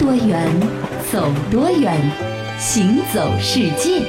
多远，走多远，行走世界。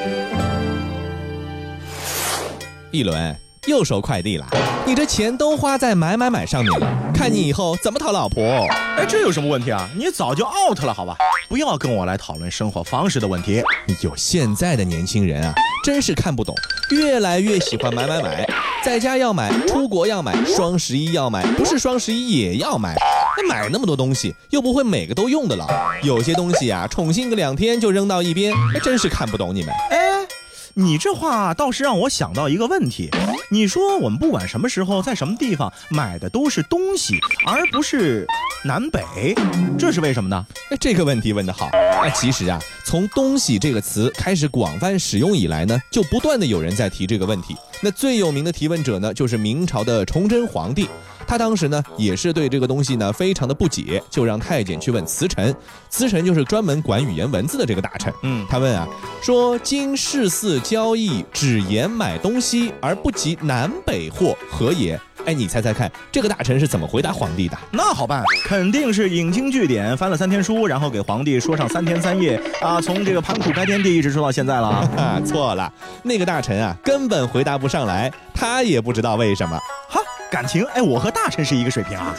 一轮又收快递了，你这钱都花在买买买上面了，看你以后怎么讨老婆？哎，这有什么问题啊？你早就 out 了，好吧？不要跟我来讨论生活方式的问题。有现在的年轻人啊，真是看不懂，越来越喜欢买买买，在家要买，出国要买，双十一要买，不是双十一也要买。那买那么多东西，又不会每个都用的了，有些东西啊，宠幸个两天就扔到一边，那真是看不懂你们。哎，你这话倒是让我想到一个问题。你说我们不管什么时候在什么地方买的都是东西，而不是南北，这是为什么呢？哎，这个问题问得好。那其实啊，从“东西”这个词开始广泛使用以来呢，就不断的有人在提这个问题。那最有名的提问者呢，就是明朝的崇祯皇帝。他当时呢，也是对这个东西呢非常的不解，就让太监去问慈臣。慈臣就是专门管语言文字的这个大臣。嗯，他问啊，说今世肆交易，只言买东西，而不及南北货，何也？哎，你猜猜看，这个大臣是怎么回答皇帝的？那好办，肯定是引经据典，翻了三天书，然后给皇帝说上三天三夜啊，从这个盘古开天地一直说到现在了。哈，错了，那个大臣啊，根本回答不上来，他也不知道为什么。哈。感情，哎，我和大臣是一个水平啊。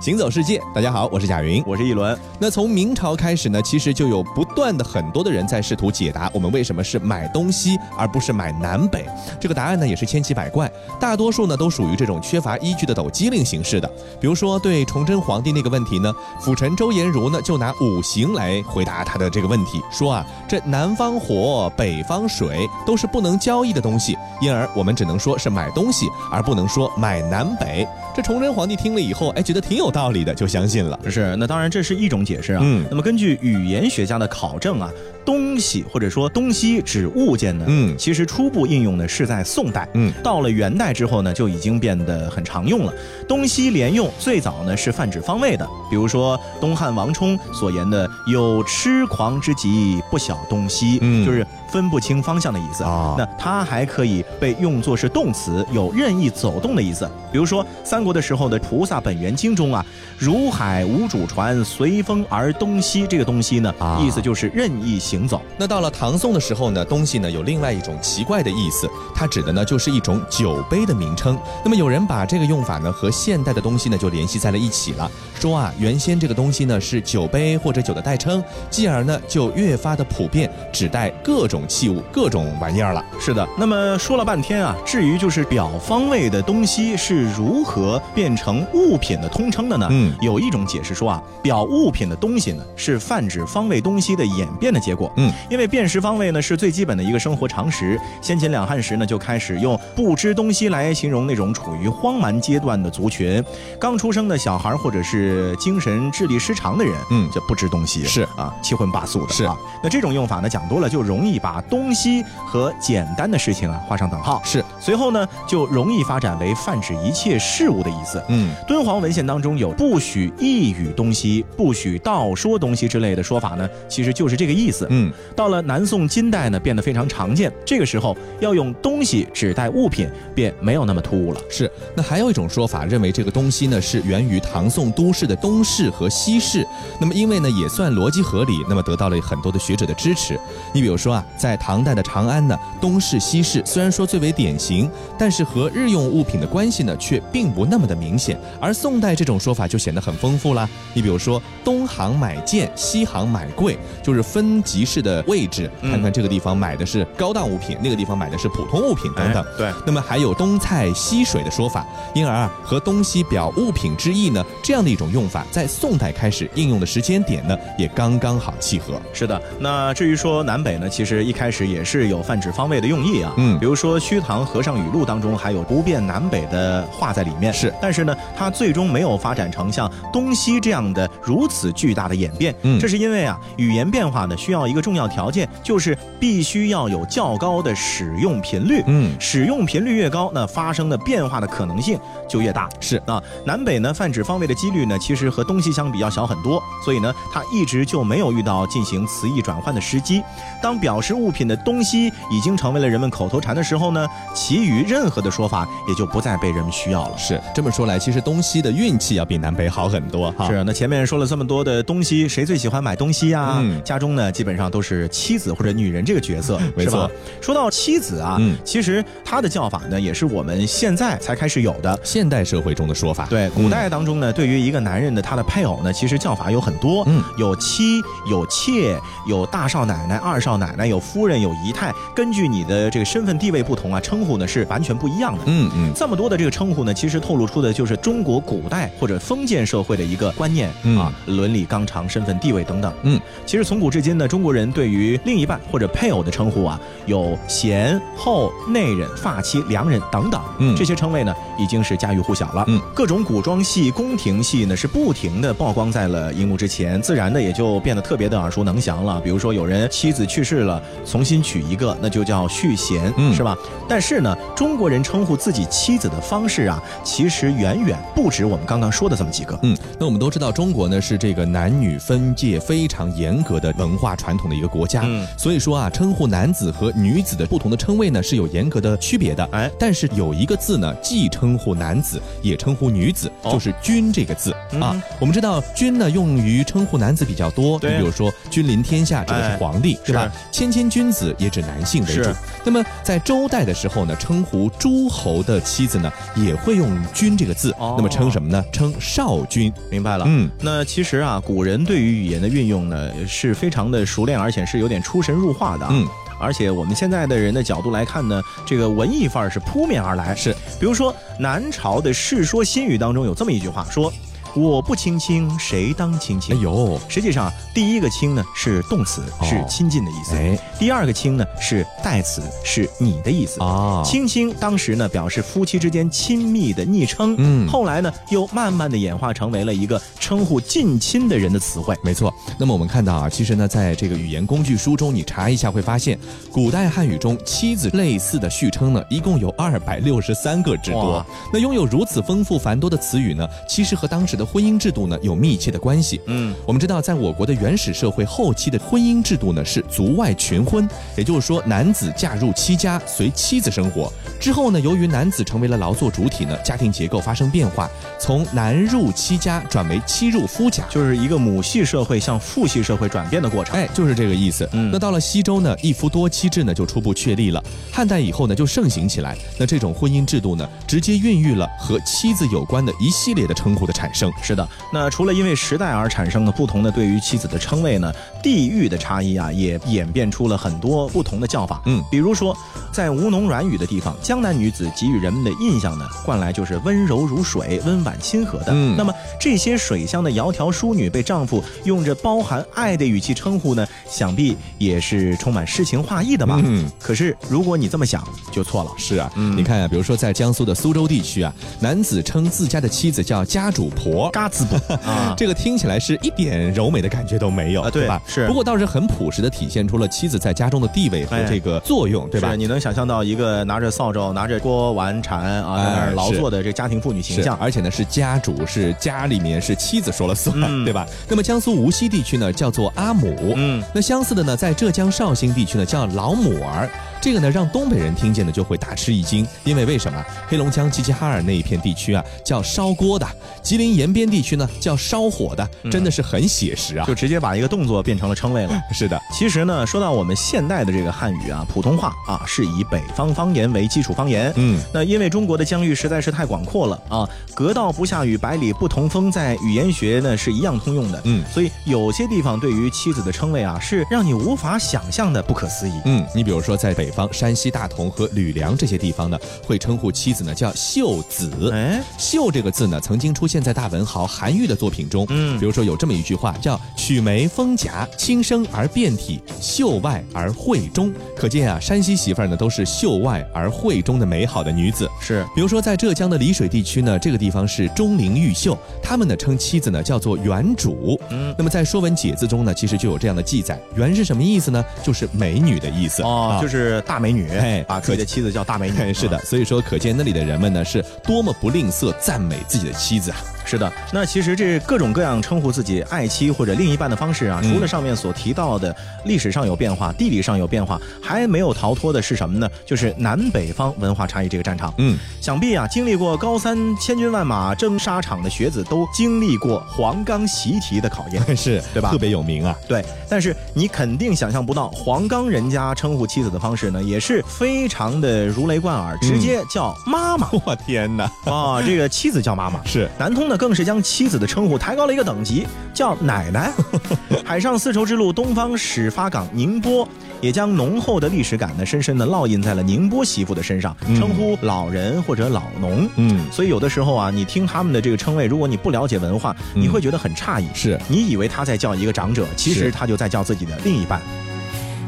行走世界，大家好，我是贾云，我是一轮。那从明朝开始呢，其实就有不断的很多的人在试图解答我们为什么是买东西而不是买南北。这个答案呢也是千奇百怪，大多数呢都属于这种缺乏依据的抖机灵形式的。比如说对崇祯皇帝那个问题呢，辅臣周延儒呢就拿五行来回答他的这个问题，说啊，这南方火，北方水都是不能交易的东西，因而我们只能说是买东西，而不能说买南北。这崇祯皇帝听了以后，哎，觉得挺有道理的，就相信了。是，那当然这是一种解释啊。嗯，那么根据语言学家的考证啊。东西或者说东西指物件呢，嗯，其实初步应用呢是在宋代，嗯，到了元代之后呢，就已经变得很常用了。东西连用最早呢是泛指方位的，比如说东汉王充所言的“有痴狂之极，不晓东西”，嗯，就是分不清方向的意思啊。那它还可以被用作是动词，有任意走动的意思。比如说三国的时候的《菩萨本愿经》中啊，“如海无主船，随风而东西”，这个东西呢，意思就是任意行。行走。那到了唐宋的时候呢，东西呢有另外一种奇怪的意思，它指的呢就是一种酒杯的名称。那么有人把这个用法呢和现代的东西呢就联系在了一起了，说啊原先这个东西呢是酒杯或者酒的代称，继而呢就越发的普遍，指代各种器物、各种玩意儿了。是的。那么说了半天啊，至于就是表方位的东西是如何变成物品的通称的呢？嗯，有一种解释说啊，表物品的东西呢是泛指方位东西的演变的结果。嗯，因为辨识方位呢是最基本的一个生活常识。先秦两汉时呢就开始用不知东西来形容那种处于荒蛮阶段的族群，刚出生的小孩或者是精神智力失常的人，嗯，就不知东西是啊，七荤八素的是啊。那这种用法呢讲多了就容易把东西和简单的事情啊画上等号。是，随后呢就容易发展为泛指一切事物的意思。嗯，敦煌文献当中有不许一语东西、不许道说东西之类的说法呢，其实就是这个意思。嗯，到了南宋金代呢，变得非常常见。这个时候要用东西指代物品，便没有那么突兀了。是，那还有一种说法认为这个东西呢是源于唐宋都市的东市和西市。那么因为呢也算逻辑合理，那么得到了很多的学者的支持。你比如说啊，在唐代的长安呢，东市西市虽然说最为典型，但是和日用物品的关系呢却并不那么的明显。而宋代这种说法就显得很丰富了。你比如说东行买剑，西行买贵，就是分级。市的位置，看看这个地方买的是高档物品，那个地方买的是普通物品等等。对，那么还有东菜西水的说法，因而啊和东西表物品之意呢这样的一种用法，在宋代开始应用的时间点呢也刚刚好契合。是的，那至于说南北呢，其实一开始也是有泛指方位的用意啊。嗯，比如说《虚堂和尚语录》当中还有不变南北的话在里面。是，但是呢，它最终没有发展成像东西这样的如此巨大的演变。嗯，这是因为啊语言变化呢需要。一个重要条件，就是必须要有较高的使用频率。嗯，使用频率越高，那发生的变化的可能性就越大。是啊，南北呢泛指方位的几率呢，其实和东西相比要小很多，所以呢，它一直就没有遇到进行词义转换的时机。当表示物品的东西已经成为了人们口头禅的时候呢，其余任何的说法也就不再被人们需要了。是这么说来，其实东西的运气要比南北好很多哈。是那前面说了这么多的东西，谁最喜欢买东西呀？嗯，家中呢基本上都是妻子或者女人这个角色，没错。说到妻子啊，嗯，其实她的叫法呢也是我们现在才开始有的现代社会中的说法。对，古代当中呢，对于一个男人的他的配偶呢，其实叫法有很多，嗯，有妻，有妾，有大少奶奶、二少奶奶，有夫人，有姨太。根据你的这个身份地位不同啊，称呼呢是完全不一样的。嗯嗯，这么多的这个称呼呢，其实透露出的就是中国古代或者封建社会的一个观念啊，伦理纲常、身份地位等等。嗯，其实从古至今呢，中国人对于另一半或者配偶的称呼啊，有贤后、内人、发妻、良人等等。嗯，这些称谓呢，已经是家喻户晓了。嗯，各种古装戏、宫廷戏呢，是不停的曝光在了荧幕之前，自然的也就变得特别的耳熟能详了。比如说，有人妻子去世了，重新娶一个。那就叫续弦，是吧？但是呢，中国人称呼自己妻子的方式啊，其实远远不止我们刚刚说的这么几个。嗯，那我们都知道，中国呢是这个男女分界非常严格的文化传统的一个国家。嗯，所以说啊，称呼男子和女子的不同的称谓呢是有严格的区别的。哎，但是有一个字呢，既称呼男子，也称呼女子，就是“君”这个字啊。我们知道“君”呢用于称呼男子比较多，你比如说“君临天下”指的是皇帝，对吧？“谦谦君子”也指男性。性为主。那么在周代的时候呢，称呼诸侯的妻子呢，也会用“君”这个字。那么称什么呢？称少君。明白了。嗯，那其实啊，古人对于语言的运用呢，是非常的熟练，而且是有点出神入化的。嗯，而且我们现在的人的角度来看呢，这个文艺范儿是扑面而来。是，比如说南朝的《世说新语》当中有这么一句话说。我不亲亲，谁当亲亲？哎呦，实际上第一个亲呢是动词，是亲近的意思。哎，第二个亲呢是代词，是你的意思啊。亲亲当时呢表示夫妻之间亲密的昵称，嗯，后来呢又慢慢的演化成为了一个称呼近亲的人的词汇。没错。那么我们看到啊，其实呢，在这个语言工具书中，你查一下会发现，古代汉语中妻子类似的序称呢，一共有二百六十三个之多。那拥有如此丰富繁多的词语呢，其实和当时的婚姻制度呢有密切的关系。嗯，我们知道，在我国的原始社会后期的婚姻制度呢是族外群婚，也就是说，男子嫁入妻家，随妻子生活。之后呢，由于男子成为了劳作主体呢，家庭结构发生变化，从男入妻家转为妻入夫家，就是一个母系社会向父系社会转变的过程。哎，就是这个意思。嗯，那到了西周呢，一夫多妻制呢就初步确立了。汉代以后呢就盛行起来。那这种婚姻制度呢，直接孕育了和妻子有关的一系列的称呼的产生。是的，那除了因为时代而产生的不同的对于妻子的称谓呢，地域的差异啊，也演变出了很多不同的叫法。嗯，比如说，在吴侬软语的地方，江南女子给予人们的印象呢，惯来就是温柔如水、温婉亲和的。嗯，那么这些水乡的窈窕淑女被丈夫用着包含爱的语气称呼呢，想必也是充满诗情画意的吧？嗯，可是如果你这么想，就错了。是啊，你看啊，比如说在江苏的苏州地区啊，男子称自家的妻子叫家主。婆嘎子婆 啊，这个听起来是一点柔美的感觉都没有，对吧？是，不过倒是很朴实的体现出了妻子在家中的地位和这个作用，对吧？你能想象到一个拿着扫帚、拿着锅碗铲啊，在那儿劳作的这家庭妇女形象，而且呢是家主，是家里面是妻子说了算，对吧？那么江苏无锡地区呢叫做阿母，嗯，那相似的呢，在浙江绍兴地区呢叫老母儿。这个呢，让东北人听见呢就会大吃一惊，因为为什么？黑龙江齐齐哈尔那一片地区啊，叫烧锅的；吉林延边地区呢，叫烧火的，真的是很写实啊，就直接把一个动作变成了称谓了。是的，其实呢，说到我们现代的这个汉语啊，普通话啊，是以北方方言为基础方言。嗯，那因为中国的疆域实在是太广阔了啊，隔道不下雨，百里不同风，在语言学呢是一样通用的。嗯，所以有些地方对于妻子的称谓啊，是让你无法想象的不可思议。嗯，你比如说在北。北方山西大同和吕梁这些地方呢，会称呼妻子呢叫秀子。哎，秀这个字呢，曾经出现在大文豪韩愈的作品中。嗯，比如说有这么一句话，叫“曲眉丰颊，轻声而遍体，秀外而慧中”。可见啊，山西媳妇儿呢都是秀外而慧中的美好的女子。是，比如说在浙江的丽水地区呢，这个地方是钟灵毓秀，他们呢称妻子呢叫做原主。嗯，那么在《说文解字》中呢，其实就有这样的记载，原是什么意思呢？就是美女的意思哦，就是大美女，哎，把自己的妻子叫大美女。是的，所以说可见那里的人们呢是多么不吝啬赞美自己的妻子啊。是的，那其实这各种各样称呼自己爱妻或者另一半的方式啊，除了上面所提到的历史上有变化、地理上有变化，还没有逃脱的是什么呢？就是南北方文化差异这个战场。嗯，想必啊，经历过高三千军万马征沙场的学子，都经历过黄冈习题的考验，是对吧？特别有名啊。对，但是你肯定想象不到，黄冈人家称呼妻子的方式呢，也是非常的如雷贯耳，直接叫妈妈。我天哪！啊，这个妻子叫妈妈是南通的。更是将妻子的称呼抬高了一个等级，叫奶奶。海上丝绸之路东方始发港宁波，也将浓厚的历史感呢，深深的烙印在了宁波媳妇的身上，称呼老人或者老农。嗯，所以有的时候啊，你听他们的这个称谓，如果你不了解文化，你会觉得很诧异。是你以为他在叫一个长者，其实他就在叫自己的另一半。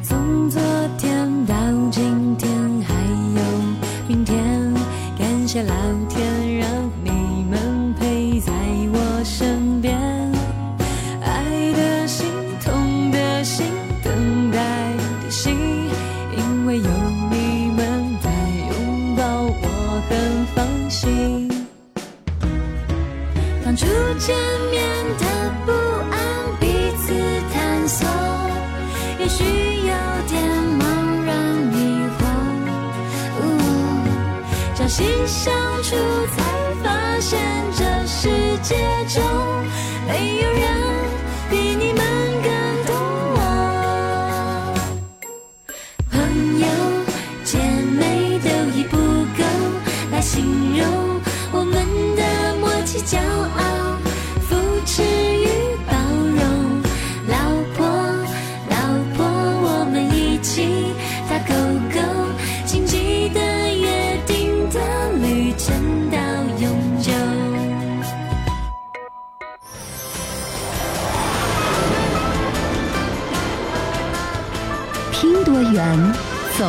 从昨天到今天还有明天，感谢老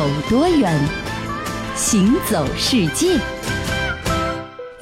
走多远，行走世界。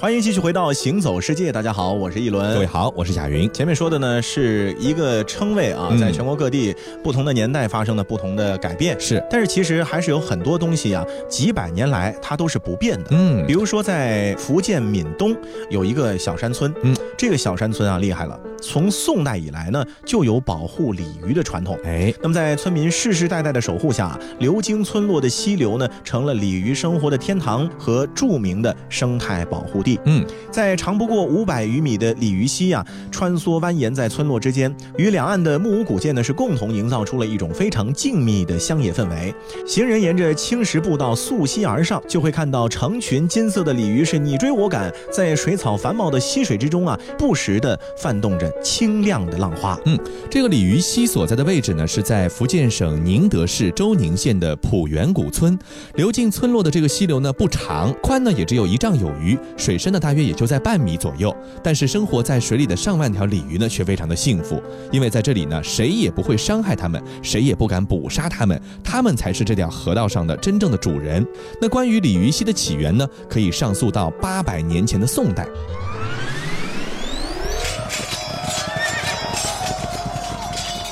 欢迎继续回到《行走世界》，大家好，我是一轮。各位好，我是贾云。前面说的呢是一个称谓啊，在全国各地不同的年代发生了不同的改变，是。但是其实还是有很多东西啊，几百年来它都是不变的。嗯，比如说在福建闽东有一个小山村，嗯，这个小山村啊厉害了，从宋代以来呢就有保护鲤鱼的传统。哎，那么在村民世世代代的守护下，流经村落的溪流呢成了鲤鱼生活的天堂和著名的生态保护地。嗯，在长不过五百余米的鲤鱼溪啊，穿梭蜿蜒在村落之间，与两岸的木屋古建呢，是共同营造出了一种非常静谧的乡野氛围。行人沿着青石步道溯溪而上，就会看到成群金色的鲤鱼是你追我赶，在水草繁茂的溪水之中啊，不时的泛动着清亮的浪花。嗯，这个鲤鱼溪所在的位置呢，是在福建省宁德市周宁县的浦源古村。流进村落的这个溪流呢，不长，宽呢也只有一丈有余，水。深的大约也就在半米左右，但是生活在水里的上万条鲤鱼呢，却非常的幸福，因为在这里呢，谁也不会伤害它们，谁也不敢捕杀它们，它们才是这条河道上的真正的主人。那关于鲤鱼溪的起源呢，可以上溯到八百年前的宋代。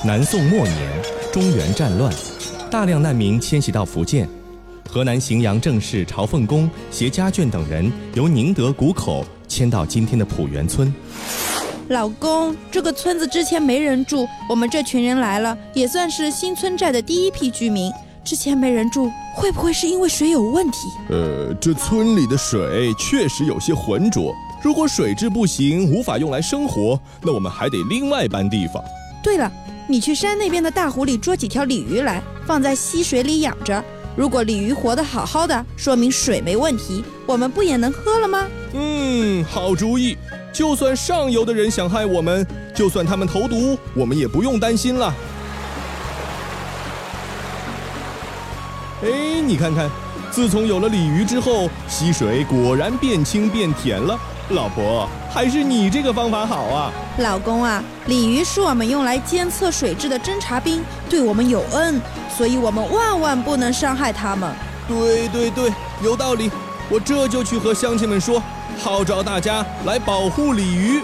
南宋末年，中原战乱，大量难民迁徙到福建。河南荥阳郑氏朝奉公携家眷等人由宁德谷口迁到今天的浦园村。老公，这个村子之前没人住，我们这群人来了，也算是新村寨的第一批居民。之前没人住，会不会是因为水有问题？呃，这村里的水确实有些浑浊，如果水质不行，无法用来生活，那我们还得另外搬地方。对了，你去山那边的大湖里捉几条鲤鱼来，放在溪水里养着。如果鲤鱼活得好好的，说明水没问题，我们不也能喝了吗？嗯，好主意。就算上游的人想害我们，就算他们投毒，我们也不用担心了。哎，你看看，自从有了鲤鱼之后，溪水果然变清变甜了。老婆，还是你这个方法好啊。老公啊，鲤鱼是我们用来监测水质的侦察兵，对我们有恩，所以我们万万不能伤害他们。对对对，有道理。我这就去和乡亲们说，号召大家来保护鲤鱼。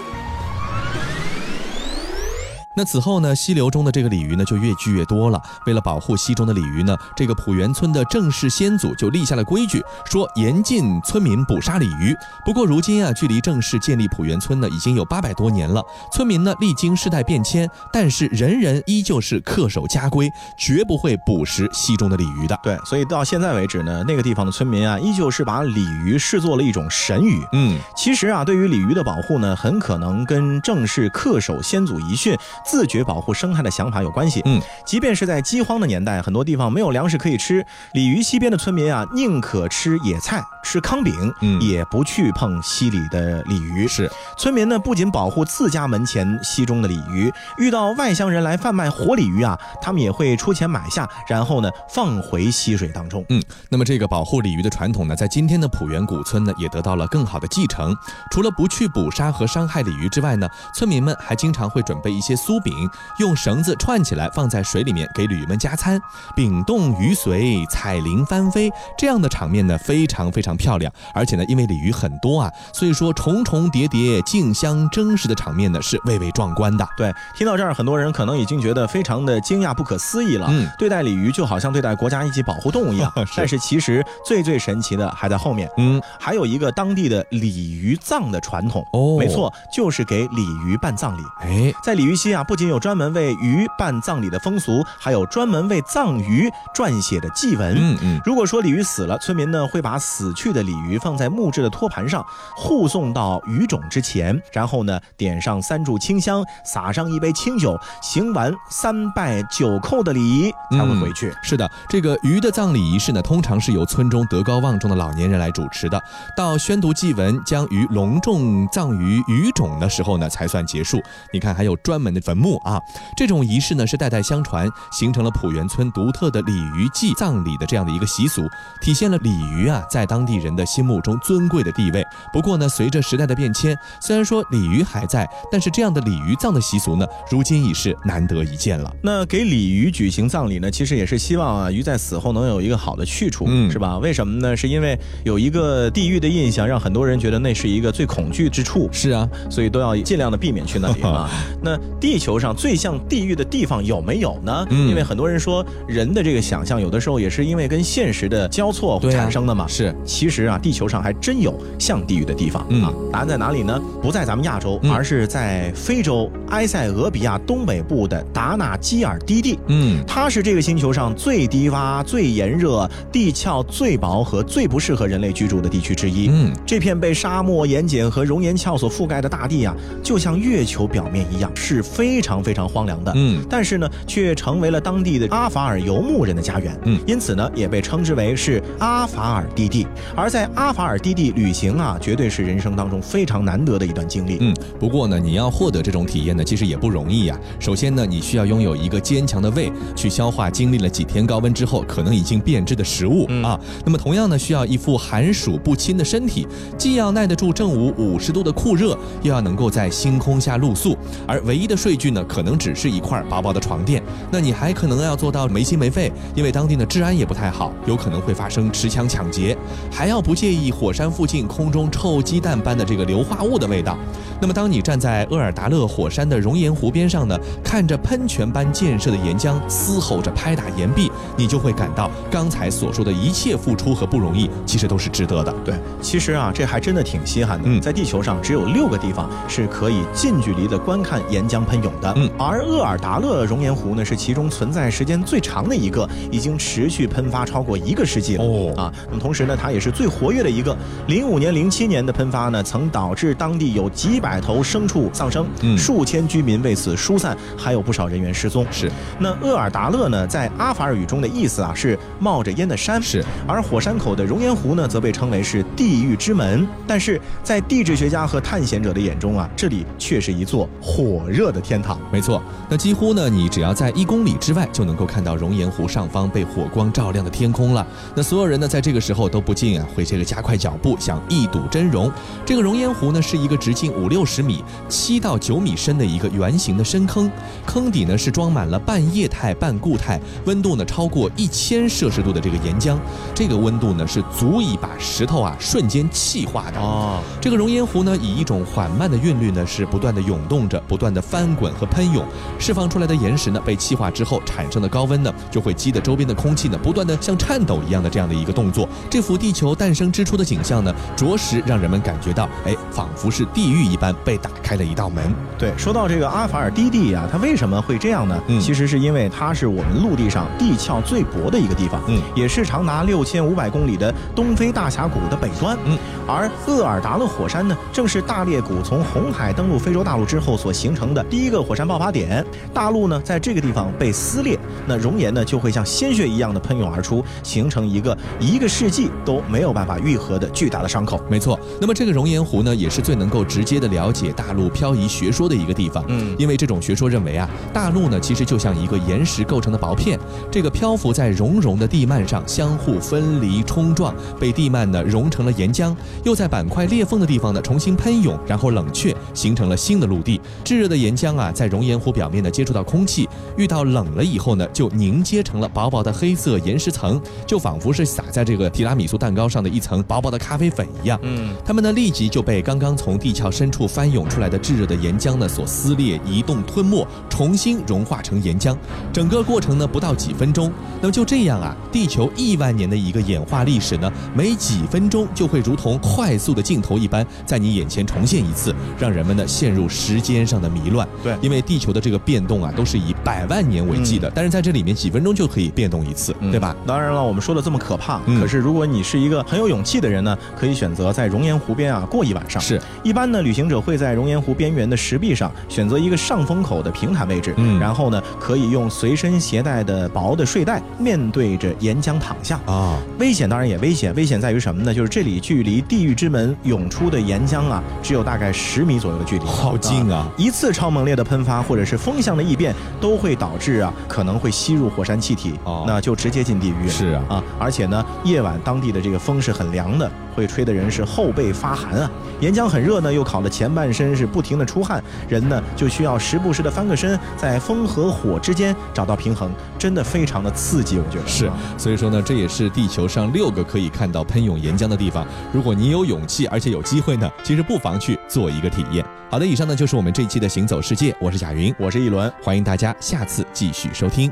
那此后呢，溪流中的这个鲤鱼呢就越聚越多了。为了保护溪中的鲤鱼呢，这个浦原村的郑氏先祖就立下了规矩，说严禁村民捕杀鲤鱼。不过如今啊，距离郑氏建立浦原村呢已经有八百多年了，村民呢历经世代变迁，但是人人依旧是恪守家规，绝不会捕食溪中的鲤鱼的。对，所以到现在为止呢，那个地方的村民啊，依旧是把鲤鱼视作了一种神鱼。嗯，其实啊，对于鲤鱼的保护呢，很可能跟郑氏恪守先祖遗训。自觉保护生态的想法有关系。嗯，即便是在饥荒的年代，很多地方没有粮食可以吃，鲤鱼溪边的村民啊，宁可吃野菜、吃糠饼，嗯，也不去碰溪里的鲤鱼。是，村民呢不仅保护自家门前溪中的鲤鱼，遇到外乡人来贩卖活鲤鱼啊，他们也会出钱买下，然后呢放回溪水当中。嗯，那么这个保护鲤鱼的传统呢，在今天的浦原古村呢，也得到了更好的继承。除了不去捕杀和伤害鲤鱼之外呢，村民们还经常会准备一些酥。饼用绳子串起来放在水里面给鲤鱼们加餐，饼动鱼随，彩鳞翻飞，这样的场面呢非常非常漂亮。而且呢，因为鲤鱼很多啊，所以说重重叠叠竞相争食的场面呢是蔚为壮观的。对，听到这儿，很多人可能已经觉得非常的惊讶、不可思议了。嗯，对待鲤鱼就好像对待国家一级保护动物一样。但是其实最最神奇的还在后面。嗯，还有一个当地的鲤鱼葬的传统。哦，没错，就是给鲤鱼办葬礼。哎，在鲤鱼溪啊不。不仅有专门为鱼办葬礼的风俗，还有专门为葬鱼撰写的祭文。嗯嗯，如果说鲤鱼死了，村民呢会把死去的鲤鱼放在木质的托盘上，护送到鱼种之前，然后呢点上三炷清香，撒上一杯清酒，行完三拜九叩的礼仪才会回去。是的，这个鱼的葬礼仪式呢，通常是由村中德高望重的老年人来主持的。到宣读祭文，将鱼隆重葬于鱼种的时候呢，才算结束。你看，还有专门的坟墓。墓啊，这种仪式呢是代代相传，形成了浦原村独特的鲤鱼祭葬礼的这样的一个习俗，体现了鲤鱼啊在当地人的心目中尊贵的地位。不过呢，随着时代的变迁，虽然说鲤鱼还在，但是这样的鲤鱼葬的习俗呢，如今已是难得一见了。那给鲤鱼举行葬礼呢，其实也是希望啊鱼在死后能有一个好的去处，嗯，是吧？为什么呢？是因为有一个地狱的印象，让很多人觉得那是一个最恐惧之处。是啊，所以都要尽量的避免去那里啊。那地球。上最像地狱的地方有没有呢？因为很多人说人的这个想象有的时候也是因为跟现实的交错产生的嘛。是，其实啊，地球上还真有像地狱的地方啊。答案在哪里呢？不在咱们亚洲，而是在非洲埃塞俄比亚东北部的达纳基尔低地。嗯，它是这个星球上最低洼、最炎热、地壳最薄和最不适合人类居住的地区之一。嗯，这片被沙漠、盐碱和熔岩壳所覆盖的大地啊，就像月球表面一样，是非。非常非常荒凉的，嗯，但是呢，却成为了当地的阿法尔游牧人的家园，嗯，因此呢，也被称之为是阿法尔低地。而在阿法尔低地旅行啊，绝对是人生当中非常难得的一段经历，嗯。不过呢，你要获得这种体验呢，其实也不容易呀。首先呢，你需要拥有一个坚强的胃，去消化经历了几天高温之后可能已经变质的食物啊。那么同样呢，需要一副寒暑不侵的身体，既要耐得住正午五十度的酷热，又要能够在星空下露宿，而唯一的睡具呢。可能只是一块薄薄的床垫，那你还可能要做到没心没肺，因为当地的治安也不太好，有可能会发生持枪抢劫，还要不介意火山附近空中臭鸡蛋般的这个硫化物的味道。那么，当你站在厄尔达勒火山的熔岩湖边上呢，看着喷泉般溅射的岩浆嘶吼着拍打岩壁，你就会感到刚才所说的一切付出和不容易，其实都是值得的。对，其实啊，这还真的挺稀罕的。嗯，在地球上只有六个地方是可以近距离的观看岩浆喷涌的。嗯，而厄尔达勒熔岩湖呢，是其中存在时间最长的一个，已经持续喷发超过一个世纪了。哦，啊，那么同时呢，它也是最活跃的一个。零五年、零七年的喷发呢，曾导致当地有几。百头牲畜丧生，数千居民为此疏散，还有不少人员失踪。是，那厄尔达勒呢，在阿法尔语中的。意思啊是冒着烟的山，是。而火山口的熔岩湖呢，则被称为是地狱之门。但是在地质学家和探险者的眼中啊，这里却是一座火热的天堂。没错，那几乎呢，你只要在一公里之外就能够看到熔岩湖上方被火光照亮的天空了。那所有人呢，在这个时候都不禁啊会这个加快脚步，想一睹真容。这个熔岩湖呢，是一个直径五六十米、七到九米深的一个圆形的深坑，坑底呢是装满了半液态半固态、温度呢超过一千摄氏度的这个岩浆。这个温度呢是足以把石头啊瞬间气化的哦。这个熔岩湖呢，以一种缓慢的韵律呢，是不断的涌动着，不断的翻滚和喷涌，释放出来的岩石呢，被气化之后产生的高温呢，就会激得周边的空气呢，不断的像颤抖一样的这样的一个动作。这幅地球诞生之初的景象呢，着实让人们感觉到，哎，仿佛是地狱一般被打开了一道门。对，说到这个阿法尔低地啊，它为什么会这样呢？嗯，其实是因为它是我们陆地上地壳最薄的一个地方，嗯，也是长达六千五百公里的东非大峡谷的北端，嗯，而厄尔达勒火山呢，正是大裂谷从红海登陆非洲大陆之后所形成的第一个火山爆发点。大陆呢，在这个地方被撕裂，那熔岩呢就会像鲜血一样的喷涌而出，形成一个一个世纪都没有办法愈合的巨大的伤口。没错，那么这个熔岩湖呢，也是最能够直接的了解大陆漂移学说的一个地方。嗯，因为这种学说认为啊，大陆呢其实就像一个岩石构成的薄片，这个漂浮在熔融的地幔上相互分离冲撞，被地幔呢融成了岩浆，又在板块裂缝的地方呢重新喷涌，然后冷却，形成了新的陆地。炙热的岩浆啊，在熔岩湖表面呢接触到空气，遇到冷了以后呢，就凝结成了薄薄的黑色岩石层，就仿佛是撒在这个提拉米苏蛋糕上的一层薄薄的咖啡粉一样。嗯，它们呢立即就被刚刚从地壳深处翻涌出来的炙热的岩浆呢所撕裂、移动、吞没，重新融化成岩浆。整个过程呢不到几分钟。那么就这样啊，地球亿万年的一个演化历史呢，每几分钟就会如同快速的镜头一般，在你眼前重现一次，让人们呢陷入时间上的迷乱。对，因为地球的这个变动啊，都是以百万年为计的，但是在这里面几分钟就可以变动一次，对吧？当然了，我们说的这么可怕，可是如果你是一个很有勇气的人呢，可以选择在熔岩湖边啊过一晚上。是，一般呢，旅行者会在熔岩湖边缘的石壁上选择一个上风口的平坦位置，嗯，然后呢，可以用随身携带的薄的睡带面对着岩浆躺下啊。危险当然也危险，危险在于什么呢？就是这里距离地狱之门涌出的岩浆啊，只有大概十米左右的距离，好近啊！一次超猛烈的喷发或者是风向的异变，都会导致啊，可能会吸入火山气体，哦，那就直接进地狱。是啊，啊，而且呢，夜晚当地的这个风是很凉的。会吹的人是后背发寒啊，岩浆很热呢，又烤得前半身是不停的出汗，人呢就需要时不时的翻个身，在风和火之间找到平衡，真的非常的刺激，我觉得是。所以说呢，这也是地球上六个可以看到喷涌岩浆的地方。如果你有勇气，而且有机会呢，其实不妨去做一个体验。好的，以上呢就是我们这一期的行走世界，我是贾云，我是一轮，欢迎大家下次继续收听。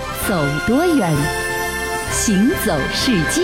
走多远，行走世界。